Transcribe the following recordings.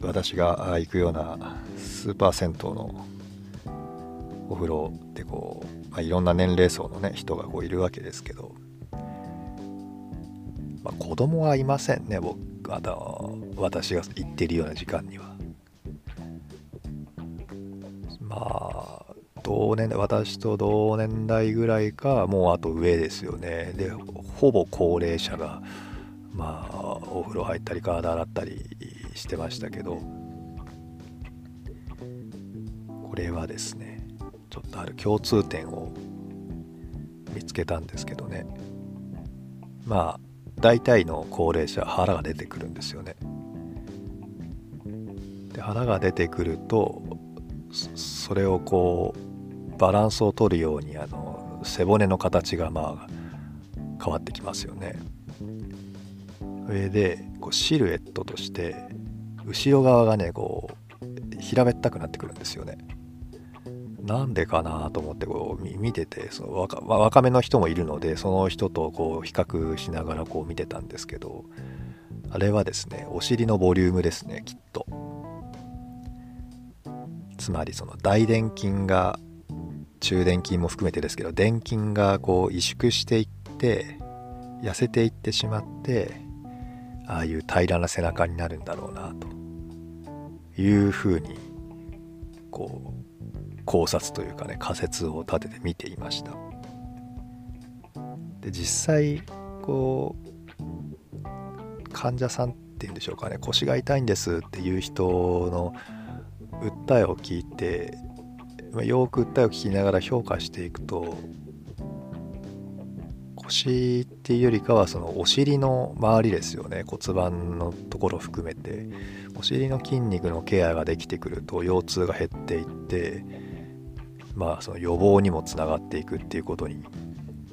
私が行くようなスーパー銭湯のお風呂ってこう、まあ、いろんな年齢層のね人がこういるわけですけど、まあ、子供はいませんね僕あの私が行ってるような時間には。まあ同年代私と同年代ぐらいかもうあと上ですよね。でほぼ高齢者がまあお風呂入ったり体洗ったりしてましたけどこれはですねちょっとある共通点を見つけたんですけどねまあ大体の高齢者腹が出てくるんですよねで腹が出てくるとそれをこうバランスを取るようにあの背骨の形がまあ変わってきますよね。上でこうシルエットとして後ろ側がねこう平べったくなってくるんですよね。なんでかなと思ってこう見ててその若若めの人もいるのでその人とこう比較しながらこう見てたんですけどあれはですねお尻のボリュームですねきっと。つまりその大臀筋が中殿筋も含めてですけど殿筋がこう萎縮していって痩せていってしまってああいう平らな背中になるんだろうなと。いうふうにこう考察というかね仮説を立てて見ていました。で実際こう患者さんっていうんでしょうかね腰が痛いんですっていう人の訴えを聞いてよく訴えを聞きながら評価していくと腰っていうよりかはそのお尻の周りですよね。骨盤のところ含めて。お尻の筋肉のケアができてくると腰痛が減っていってまあその予防にもつながっていくっていうことに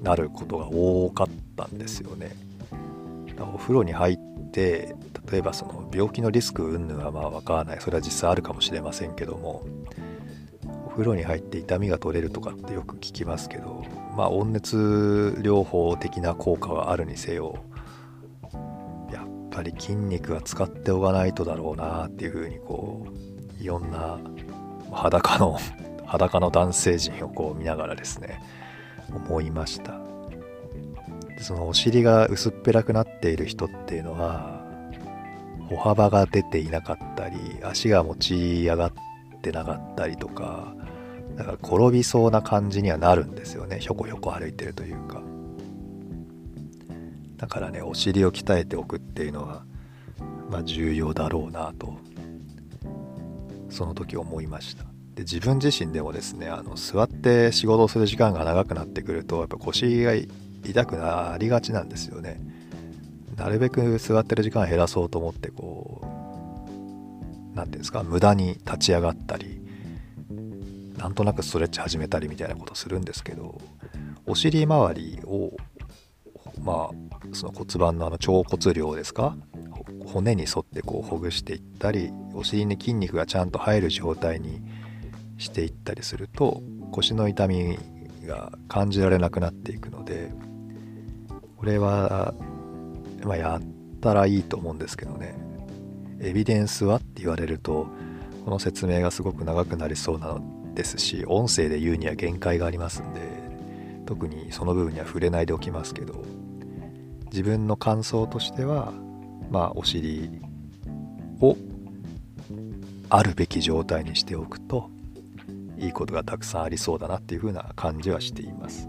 なることが多かったんですよね。お風呂に入って例えばその病気のリスク云々はまあ分からない。それは実際あるかもしれませんけども。風呂に入って痛みが取れるとかってよく聞きますけどまあ温熱療法的な効果はあるにせよやっぱり筋肉は使っておかないとだろうなっていうふうにこういろんな裸の 裸の男性陣をこう見ながらですね思いました。そのお尻が薄っぺらくなっている人っていうのは歩幅が出ていなかったり足が持ち上がってなかったりとかだか転びそうな感じにはなるんですよね。ひょこひょこ歩いてるというか。だからねお尻を鍛えておくっていうのはまあ重要だろうなとその時思いました。で自分自身でもですねあの座って仕事をする時間が長くなってくるとやっぱ腰が痛くなりがちなんですよね。なるべく座ってる時間減らそうと思ってこう何ていうんですか無駄に立ち上がったりなんとなくストレッチ始めたりみたいなことするんですけどお尻周りをまあその骨盤のあの腸骨量ですか骨に沿ってこうほぐしていったりお尻に筋肉がちゃんと入る状態にしていったりすると腰の痛みが感じられなくなっていくのでこれは、まあ、やったらいいと思うんですけどね。エビデンスはって言われるとこの説明がすごく長くなりそうなのですし音声で言うには限界がありますんで特にその部分には触れないでおきますけど自分の感想としてはまあお尻をあるべき状態にしておくといいことがたくさんありそうだなっていうふうな感じはしています。